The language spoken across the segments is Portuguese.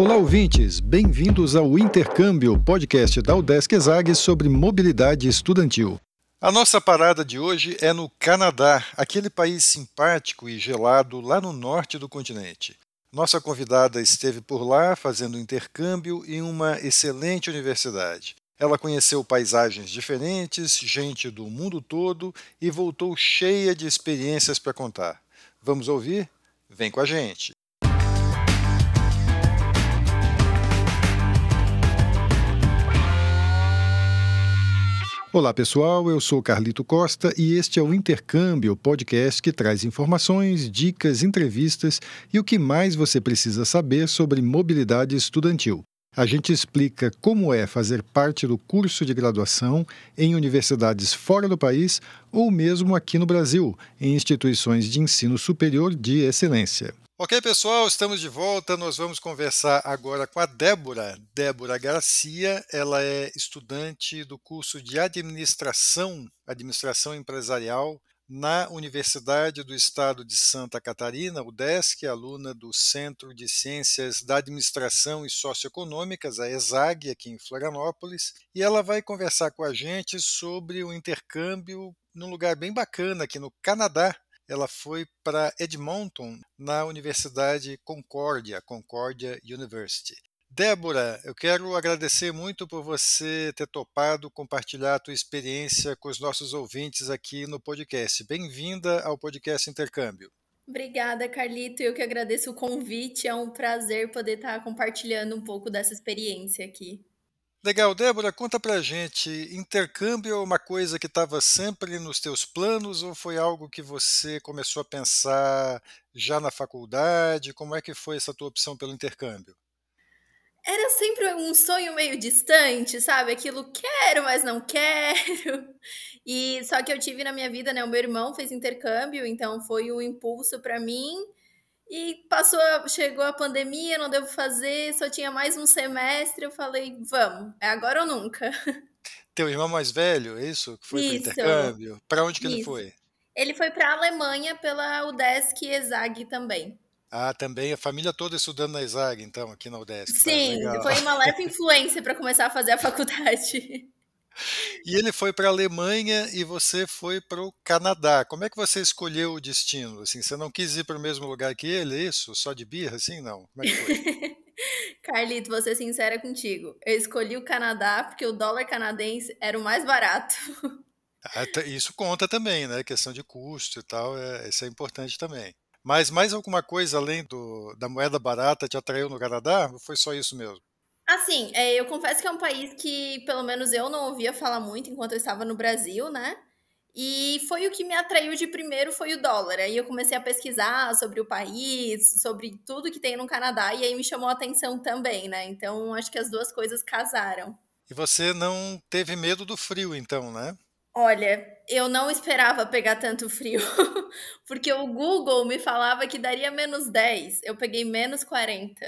Olá, ouvintes! Bem-vindos ao Intercâmbio, podcast da Udesc Exag sobre mobilidade estudantil. A nossa parada de hoje é no Canadá, aquele país simpático e gelado lá no norte do continente. Nossa convidada esteve por lá fazendo intercâmbio em uma excelente universidade. Ela conheceu paisagens diferentes, gente do mundo todo e voltou cheia de experiências para contar. Vamos ouvir? Vem com a gente! Olá pessoal, eu sou Carlito Costa e este é o Intercâmbio, podcast que traz informações, dicas, entrevistas e o que mais você precisa saber sobre mobilidade estudantil. A gente explica como é fazer parte do curso de graduação em universidades fora do país ou mesmo aqui no Brasil, em instituições de ensino superior de excelência. Ok, pessoal, estamos de volta. Nós vamos conversar agora com a Débora. Débora Garcia, ela é estudante do curso de Administração, Administração Empresarial, na Universidade do Estado de Santa Catarina, UDESC, aluna do Centro de Ciências da Administração e Socioeconômicas, a ESAG, aqui em Florianópolis, e ela vai conversar com a gente sobre o intercâmbio num lugar bem bacana aqui no Canadá, ela foi para Edmonton, na Universidade Concordia, Concordia University. Débora, eu quero agradecer muito por você ter topado compartilhar a tua experiência com os nossos ouvintes aqui no podcast. Bem-vinda ao podcast Intercâmbio. Obrigada, Carlito. Eu que agradeço o convite. É um prazer poder estar compartilhando um pouco dessa experiência aqui. Legal, Débora, conta pra gente, intercâmbio é uma coisa que estava sempre nos teus planos ou foi algo que você começou a pensar já na faculdade? Como é que foi essa tua opção pelo intercâmbio? Era sempre um sonho meio distante, sabe? Aquilo quero, mas não quero. E só que eu tive na minha vida, né? O meu irmão fez intercâmbio, então foi um impulso para mim. E passou, chegou a pandemia, não devo fazer, só tinha mais um semestre. Eu falei, vamos, é agora ou nunca. Teu irmão mais velho, é isso? Que foi para intercâmbio? Para onde que isso. ele foi? Ele foi para a Alemanha pela UDESC e ESAG também. Ah, também a família toda estudando na ESAG, então, aqui na UDESC. Tá Sim, tá, foi uma leve influência para começar a fazer a faculdade. E ele foi para a Alemanha e você foi para o Canadá. Como é que você escolheu o destino? Assim, você não quis ir para o mesmo lugar que ele, é isso? Só de birra, assim? Não. Como é que foi? Carlito, vou ser sincera contigo. Eu escolhi o Canadá porque o dólar canadense era o mais barato. Ah, isso conta também, né? A questão de custo e tal, é, isso é importante também. Mas mais alguma coisa além do, da moeda barata te atraiu no Canadá? Ou foi só isso mesmo? Assim, é, eu confesso que é um país que, pelo menos, eu não ouvia falar muito enquanto eu estava no Brasil, né? E foi o que me atraiu de primeiro foi o dólar. Aí eu comecei a pesquisar sobre o país, sobre tudo que tem no Canadá, e aí me chamou a atenção também, né? Então acho que as duas coisas casaram. E você não teve medo do frio, então, né? Olha, eu não esperava pegar tanto frio, porque o Google me falava que daria menos 10, eu peguei menos 40.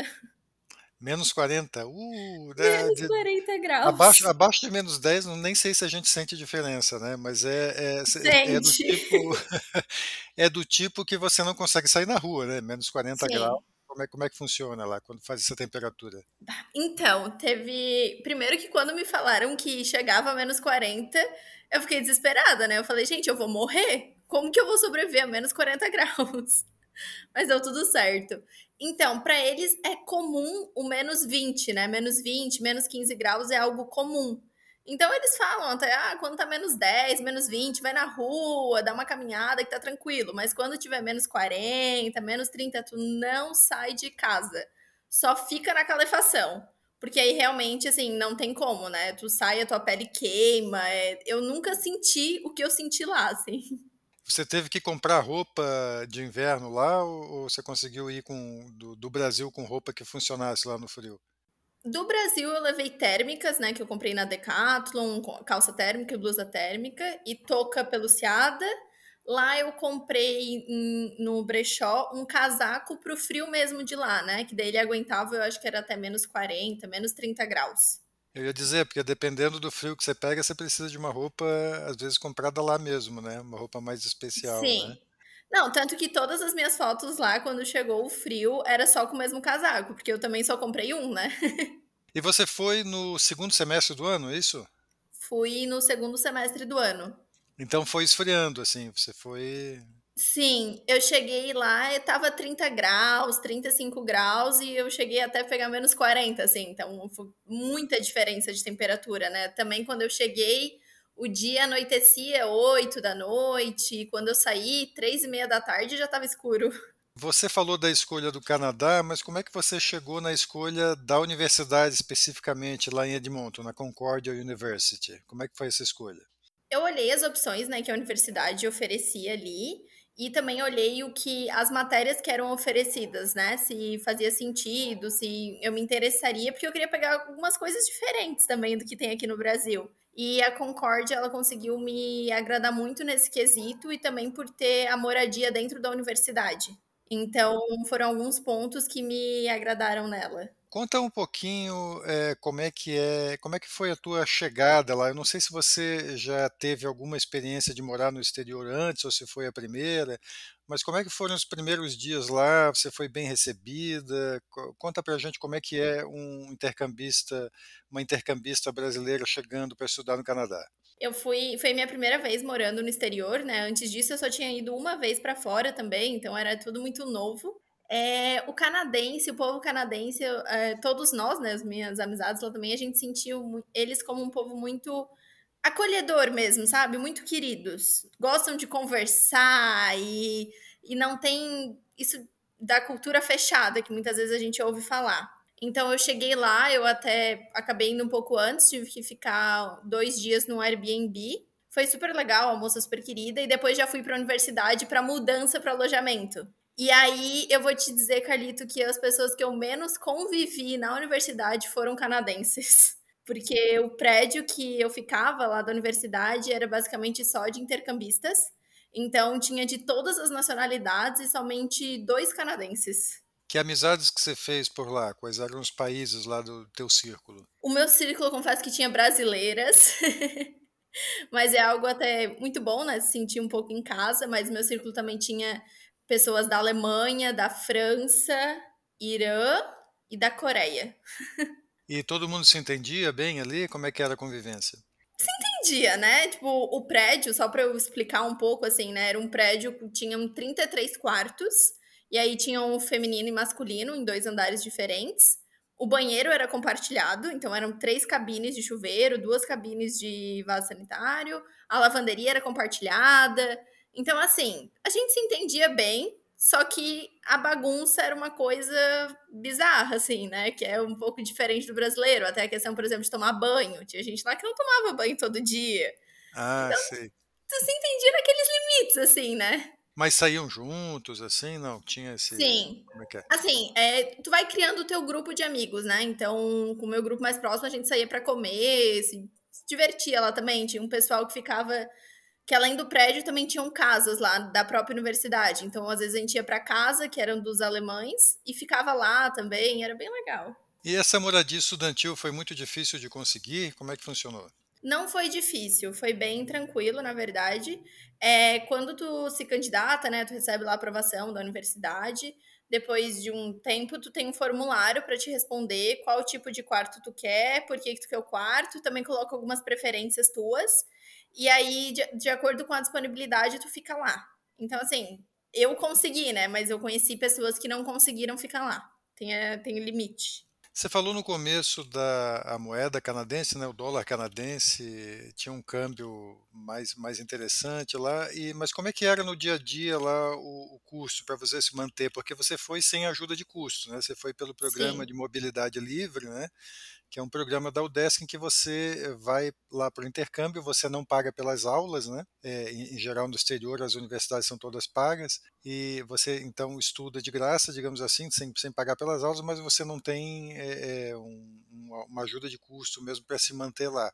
Menos 40. Uh, né, menos de, 40 graus. Abaixo, abaixo de menos 10, nem sei se a gente sente diferença, né? Mas é, é, é, do tipo. é do tipo que você não consegue sair na rua, né? Menos 40 Sim. graus. Como é, como é que funciona lá quando faz essa temperatura? Então, teve. Primeiro que quando me falaram que chegava a menos 40, eu fiquei desesperada, né? Eu falei, gente, eu vou morrer? Como que eu vou sobreviver a menos 40 graus? Mas deu tudo certo. Então, para eles é comum o menos 20, né? Menos 20, menos 15 graus é algo comum. Então eles falam até, ah, quando tá menos 10, menos 20, vai na rua, dá uma caminhada que tá tranquilo. Mas quando tiver menos 40, menos 30, tu não sai de casa. Só fica na calefação. Porque aí realmente, assim, não tem como, né? Tu sai, a tua pele queima. É... Eu nunca senti o que eu senti lá, assim. Você teve que comprar roupa de inverno lá ou, você conseguiu ir com, do, do, Brasil com roupa que funcionasse lá no frio? Do Brasil eu levei térmicas, né, que eu comprei na Decathlon, calça térmica e blusa térmica e touca peluciada. Lá eu comprei no brechó um casaco pro frio mesmo de lá, né, que daí ele aguentava, eu acho que era até menos 40, menos 30 graus. Eu ia dizer, porque dependendo do frio que você pega, você precisa de uma roupa, às vezes, comprada lá mesmo, né? Uma roupa mais especial, Sim. né? Não, tanto que todas as minhas fotos lá, quando chegou o frio, era só com o mesmo casaco, porque eu também só comprei um, né? e você foi no segundo semestre do ano, é isso? Fui no segundo semestre do ano. Então foi esfriando, assim, você foi. Sim, eu cheguei lá e tava 30 graus, 35 graus, e eu cheguei até pegar menos 40, assim, então foi muita diferença de temperatura, né? Também quando eu cheguei, o dia anoitecia 8 da noite, e quando eu saí, 3 e meia da tarde já estava escuro. Você falou da escolha do Canadá, mas como é que você chegou na escolha da universidade especificamente lá em Edmonton, na Concordia University? Como é que foi essa escolha? Eu olhei as opções né, que a universidade oferecia ali e também olhei o que as matérias que eram oferecidas, né? Se fazia sentido, se eu me interessaria, porque eu queria pegar algumas coisas diferentes também do que tem aqui no Brasil. E a Concórdia, ela conseguiu me agradar muito nesse quesito e também por ter a moradia dentro da universidade. Então, foram alguns pontos que me agradaram nela. Conta um pouquinho é, como é que é, como é que foi a tua chegada lá. Eu não sei se você já teve alguma experiência de morar no exterior antes ou se foi a primeira, mas como é que foram os primeiros dias lá? Você foi bem recebida? Conta pra gente como é que é um intercambista, uma intercambista brasileira chegando para estudar no Canadá. Eu fui, foi minha primeira vez morando no exterior, né? Antes disso eu só tinha ido uma vez para fora também, então era tudo muito novo. É, o canadense, o povo canadense, é, todos nós, né, as minhas amizades lá também, a gente sentiu eles como um povo muito acolhedor mesmo, sabe? Muito queridos. Gostam de conversar e, e não tem isso da cultura fechada que muitas vezes a gente ouve falar. Então eu cheguei lá, eu até acabei indo um pouco antes, tive que ficar dois dias no Airbnb. Foi super legal, a moça super querida, e depois já fui para a universidade para mudança para alojamento. E aí eu vou te dizer, Carlito, que as pessoas que eu menos convivi na universidade foram canadenses. Porque o prédio que eu ficava lá da universidade era basicamente só de intercambistas. Então tinha de todas as nacionalidades e somente dois canadenses. Que amizades que você fez por lá? Quais eram os países lá do teu círculo? O meu círculo, confesso que tinha brasileiras. mas é algo até muito bom, né? Se sentir um pouco em casa, mas meu círculo também tinha pessoas da Alemanha, da França, Irã e da Coreia. E todo mundo se entendia bem ali? Como é que era a convivência? Se entendia, né? Tipo, o prédio, só para eu explicar um pouco, assim, né? Era um prédio que tinha 33 quartos, e aí tinha um feminino e masculino em dois andares diferentes. O banheiro era compartilhado, então eram três cabines de chuveiro, duas cabines de vaso sanitário, a lavanderia era compartilhada, então, assim, a gente se entendia bem, só que a bagunça era uma coisa bizarra, assim, né? Que é um pouco diferente do brasileiro. Até a questão, por exemplo, de tomar banho. Tinha gente lá que não tomava banho todo dia. Ah, então, sei. Tu se entendia naqueles limites, assim, né? Mas saíam juntos, assim, não? Tinha esse. Sim. Como é que é? Assim, é, tu vai criando o teu grupo de amigos, né? Então, com o meu grupo mais próximo, a gente saía para comer, se divertia lá também. Tinha um pessoal que ficava que além do prédio também tinham casas lá da própria universidade. Então, às vezes a gente ia para casa, que eram dos alemães, e ficava lá também, era bem legal. E essa moradia estudantil foi muito difícil de conseguir? Como é que funcionou? Não foi difícil, foi bem tranquilo, na verdade. É, quando tu se candidata, né, tu recebe lá a aprovação da universidade. Depois de um tempo, tu tem um formulário para te responder qual tipo de quarto tu quer, por que, que tu quer o quarto. Também coloca algumas preferências tuas. E aí, de, de acordo com a disponibilidade, tu fica lá. Então, assim, eu consegui, né? Mas eu conheci pessoas que não conseguiram ficar lá. Tem, é, tem limite. Você falou no começo da moeda canadense, né, o dólar canadense tinha um câmbio mais, mais interessante lá, e, mas como é que era no dia a dia lá o, o custo para você se manter? Porque você foi sem ajuda de custo, né? Você foi pelo programa Sim. de mobilidade livre, né? que é um programa da UDESC em que você vai lá para o intercâmbio, você não paga pelas aulas, né? É, em, em, geral no exterior as universidades são todas pagas e você então estuda de graça, digamos assim, sem, sem pagar pelas aulas, mas você não tem é um, uma ajuda de custo mesmo para se manter lá.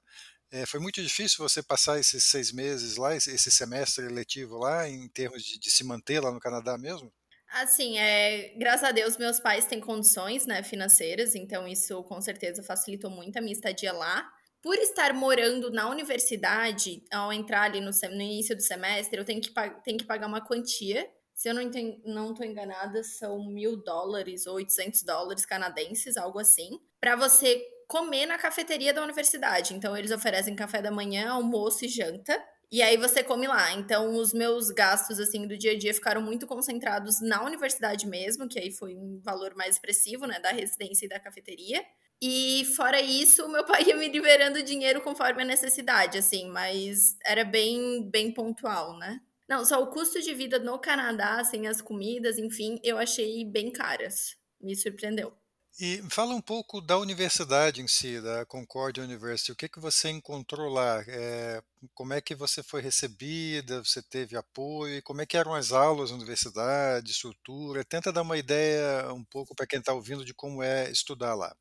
É, foi muito difícil você passar esses seis meses lá, esse, semestre letivo lá, em termos de, de se manter lá no Canadá mesmo? Assim, é, graças a Deus, meus pais têm condições né, financeiras, então isso com certeza facilitou muito a minha estadia lá. Por estar morando na universidade, ao entrar ali no, no início do semestre, eu tenho que, tenho que pagar uma quantia se eu não, estou não enganada, são mil dólares ou 800 dólares canadenses, algo assim, para você comer na cafeteria da universidade. Então, eles oferecem café da manhã, almoço e janta. E aí você come lá. Então, os meus gastos assim do dia a dia ficaram muito concentrados na universidade mesmo, que aí foi um valor mais expressivo, né, da residência e da cafeteria. E fora isso, meu pai ia me liberando dinheiro conforme a necessidade, assim, mas era bem bem pontual, né? Não, só o custo de vida no Canadá, sem as comidas, enfim, eu achei bem caras. Me surpreendeu. E fala um pouco da universidade em si, da Concordia University. O que que você encontrou lá? É, como é que você foi recebida? Você teve apoio? Como é que eram as aulas na universidade, estrutura? Tenta dar uma ideia um pouco para quem está ouvindo de como é estudar lá.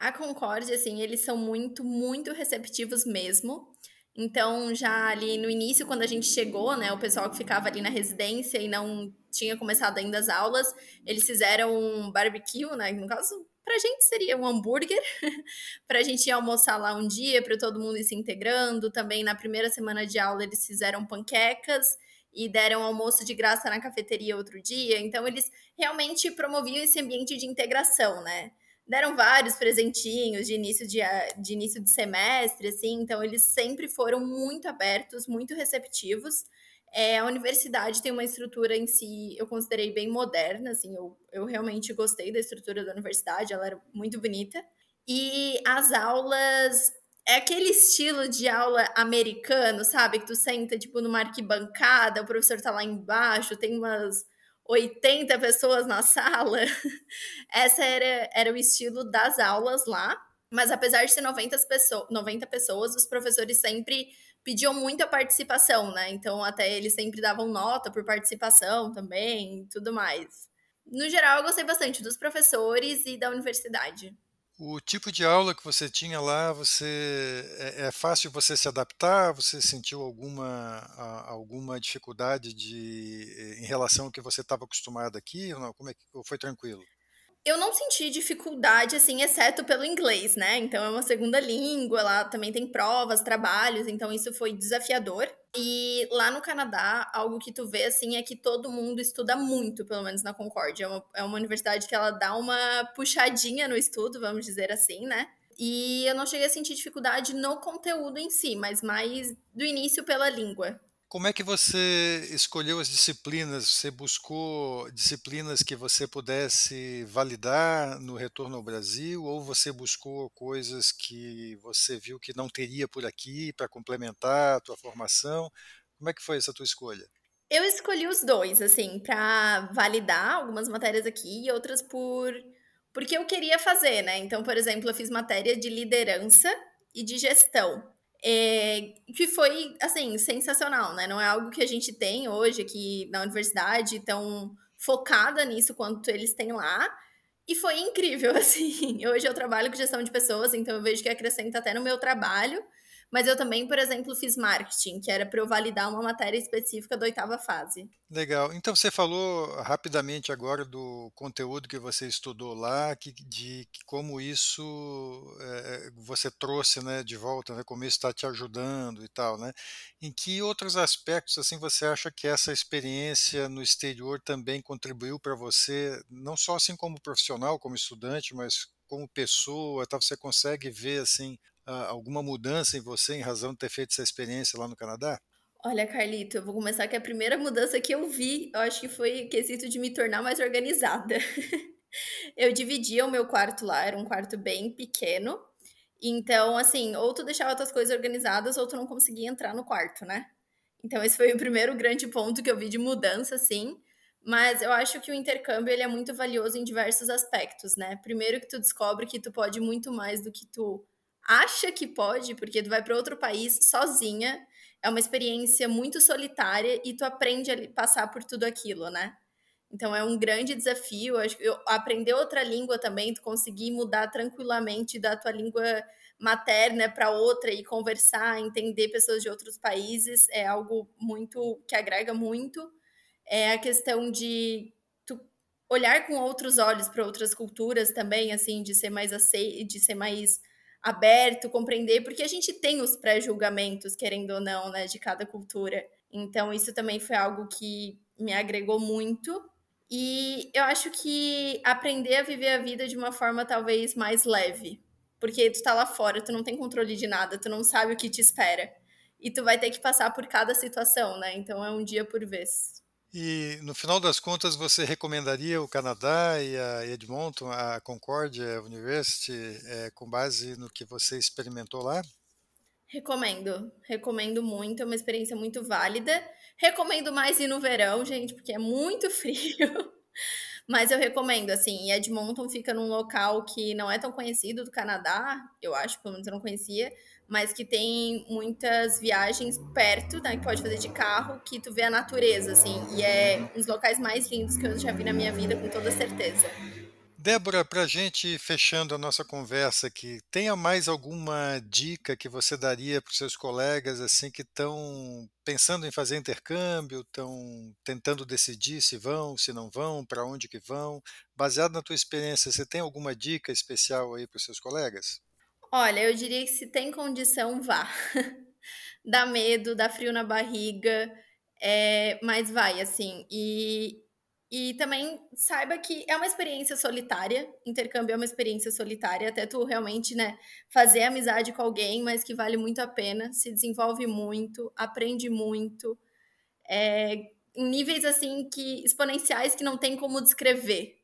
A Concórdia, assim, eles são muito, muito receptivos mesmo. Então, já ali no início, quando a gente chegou, né, o pessoal que ficava ali na residência e não tinha começado ainda as aulas, eles fizeram um barbecue, né, no caso, pra gente seria um hambúrguer, pra gente ir almoçar lá um dia, para todo mundo ir se integrando. Também na primeira semana de aula eles fizeram panquecas e deram almoço de graça na cafeteria outro dia. Então, eles realmente promoviam esse ambiente de integração, né? Deram vários presentinhos de início de, de início de semestre, assim, então eles sempre foram muito abertos, muito receptivos. É, a universidade tem uma estrutura em si, eu considerei bem moderna, assim, eu, eu realmente gostei da estrutura da universidade, ela era muito bonita. E as aulas é aquele estilo de aula americano, sabe? Que tu senta, tipo, numa arquibancada, o professor tá lá embaixo, tem umas 80 pessoas na sala. Essa era, era o estilo das aulas lá. Mas apesar de ser 90 pessoas, 90 pessoas, os professores sempre pediam muita participação, né? Então até eles sempre davam nota por participação também tudo mais. No geral, eu gostei bastante dos professores e da universidade. O tipo de aula que você tinha lá, você é, é fácil você se adaptar? Você sentiu alguma, alguma dificuldade de, em relação ao que você estava acostumado aqui? Ou não? Como é que foi tranquilo? Eu não senti dificuldade, assim, exceto pelo inglês, né? Então é uma segunda língua, lá também tem provas, trabalhos, então isso foi desafiador. E lá no Canadá, algo que tu vê, assim, é que todo mundo estuda muito, pelo menos na Concórdia. É uma, é uma universidade que ela dá uma puxadinha no estudo, vamos dizer assim, né? E eu não cheguei a sentir dificuldade no conteúdo em si, mas mais do início pela língua. Como é que você escolheu as disciplinas? Você buscou disciplinas que você pudesse validar no retorno ao Brasil ou você buscou coisas que você viu que não teria por aqui para complementar a tua formação? Como é que foi essa tua escolha? Eu escolhi os dois, assim, para validar algumas matérias aqui e outras por porque eu queria fazer, né? Então, por exemplo, eu fiz matéria de liderança e de gestão. É, que foi, assim, sensacional, né? Não é algo que a gente tem hoje aqui na universidade, tão focada nisso quanto eles têm lá. E foi incrível, assim. Hoje eu trabalho com gestão de pessoas, então eu vejo que acrescenta até no meu trabalho. Mas eu também, por exemplo, fiz marketing, que era para eu validar uma matéria específica da oitava fase. Legal. Então você falou rapidamente agora do conteúdo que você estudou lá, que, de como isso é, você trouxe né, de volta, né, como isso está te ajudando e tal, né? Em que outros aspectos assim você acha que essa experiência no exterior também contribuiu para você, não só assim como profissional, como estudante, mas como pessoa, tá? você consegue ver assim alguma mudança em você em razão de ter feito essa experiência lá no Canadá? Olha, Carlito, eu vou começar que a primeira mudança que eu vi, eu acho que foi o quesito de me tornar mais organizada. eu dividia o meu quarto lá, era um quarto bem pequeno. Então, assim, ou tu deixava tuas coisas organizadas, ou tu não conseguia entrar no quarto, né? Então, esse foi o primeiro grande ponto que eu vi de mudança, assim. Mas eu acho que o intercâmbio ele é muito valioso em diversos aspectos, né? Primeiro que tu descobre que tu pode muito mais do que tu acha que pode, porque tu vai para outro país sozinha, é uma experiência muito solitária e tu aprende a passar por tudo aquilo, né? Então é um grande desafio. Eu aprender outra língua também, tu conseguir mudar tranquilamente da tua língua materna para outra e conversar, entender pessoas de outros países é algo muito que agrega muito. É a questão de tu olhar com outros olhos para outras culturas também, assim, de ser mais aceito, de ser mais aberto, compreender, porque a gente tem os pré-julgamentos, querendo ou não, né, de cada cultura. Então, isso também foi algo que me agregou muito. E eu acho que aprender a viver a vida de uma forma talvez mais leve. Porque tu tá lá fora, tu não tem controle de nada, tu não sabe o que te espera. E tu vai ter que passar por cada situação, né? Então é um dia por vez. E no final das contas, você recomendaria o Canadá e a Edmonton, a Concordia University, é, com base no que você experimentou lá? Recomendo, recomendo muito, é uma experiência muito válida. Recomendo mais ir no verão, gente, porque é muito frio. Mas eu recomendo, assim, Edmonton fica num local que não é tão conhecido do Canadá, eu acho, pelo menos eu não conhecia, mas que tem muitas viagens perto, né, que pode fazer de carro, que tu vê a natureza, assim, e é um dos locais mais lindos que eu já vi na minha vida, com toda certeza. Débora, para a gente fechando a nossa conversa aqui, tenha mais alguma dica que você daria para os seus colegas assim que estão pensando em fazer intercâmbio, estão tentando decidir se vão, se não vão, para onde que vão? Baseado na tua experiência, você tem alguma dica especial aí para os seus colegas? Olha, eu diria que se tem condição, vá. dá medo, dá frio na barriga, é, mas vai, assim. E e também saiba que é uma experiência solitária, intercâmbio é uma experiência solitária, até tu realmente, né, fazer amizade com alguém, mas que vale muito a pena, se desenvolve muito, aprende muito, é, em níveis assim que exponenciais que não tem como descrever.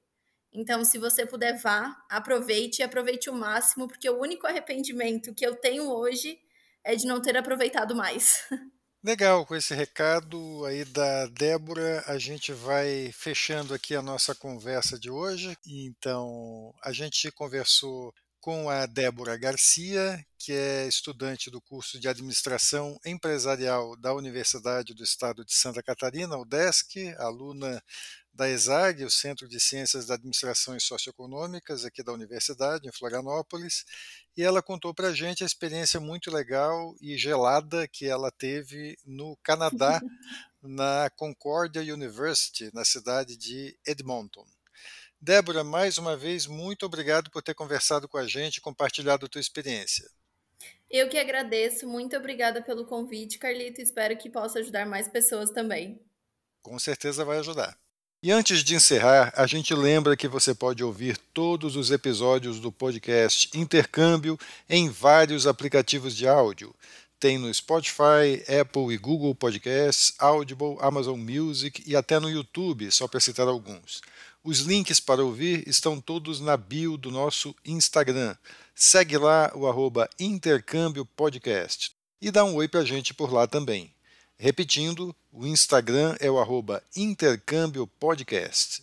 Então, se você puder vá, aproveite e aproveite o máximo, porque o único arrependimento que eu tenho hoje é de não ter aproveitado mais. Legal, com esse recado aí da Débora, a gente vai fechando aqui a nossa conversa de hoje. Então, a gente conversou com a Débora Garcia, que é estudante do curso de Administração Empresarial da Universidade do Estado de Santa Catarina, UDESC, aluna da ESAG, o Centro de Ciências da Administração e Socioeconômicas, aqui da Universidade, em Florianópolis, e ela contou para a gente a experiência muito legal e gelada que ela teve no Canadá, na Concordia University, na cidade de Edmonton. Débora, mais uma vez, muito obrigado por ter conversado com a gente e compartilhado a tua experiência. Eu que agradeço, muito obrigada pelo convite, Carlito. Espero que possa ajudar mais pessoas também. Com certeza vai ajudar. E antes de encerrar, a gente lembra que você pode ouvir todos os episódios do podcast Intercâmbio em vários aplicativos de áudio. Tem no Spotify, Apple e Google Podcasts, Audible, Amazon Music e até no YouTube, só para citar alguns. Os links para ouvir estão todos na bio do nosso Instagram. Segue lá o arroba Intercâmbio Podcast e dá um oi para a gente por lá também. Repetindo, o Instagram é o arroba Intercâmbio Podcast.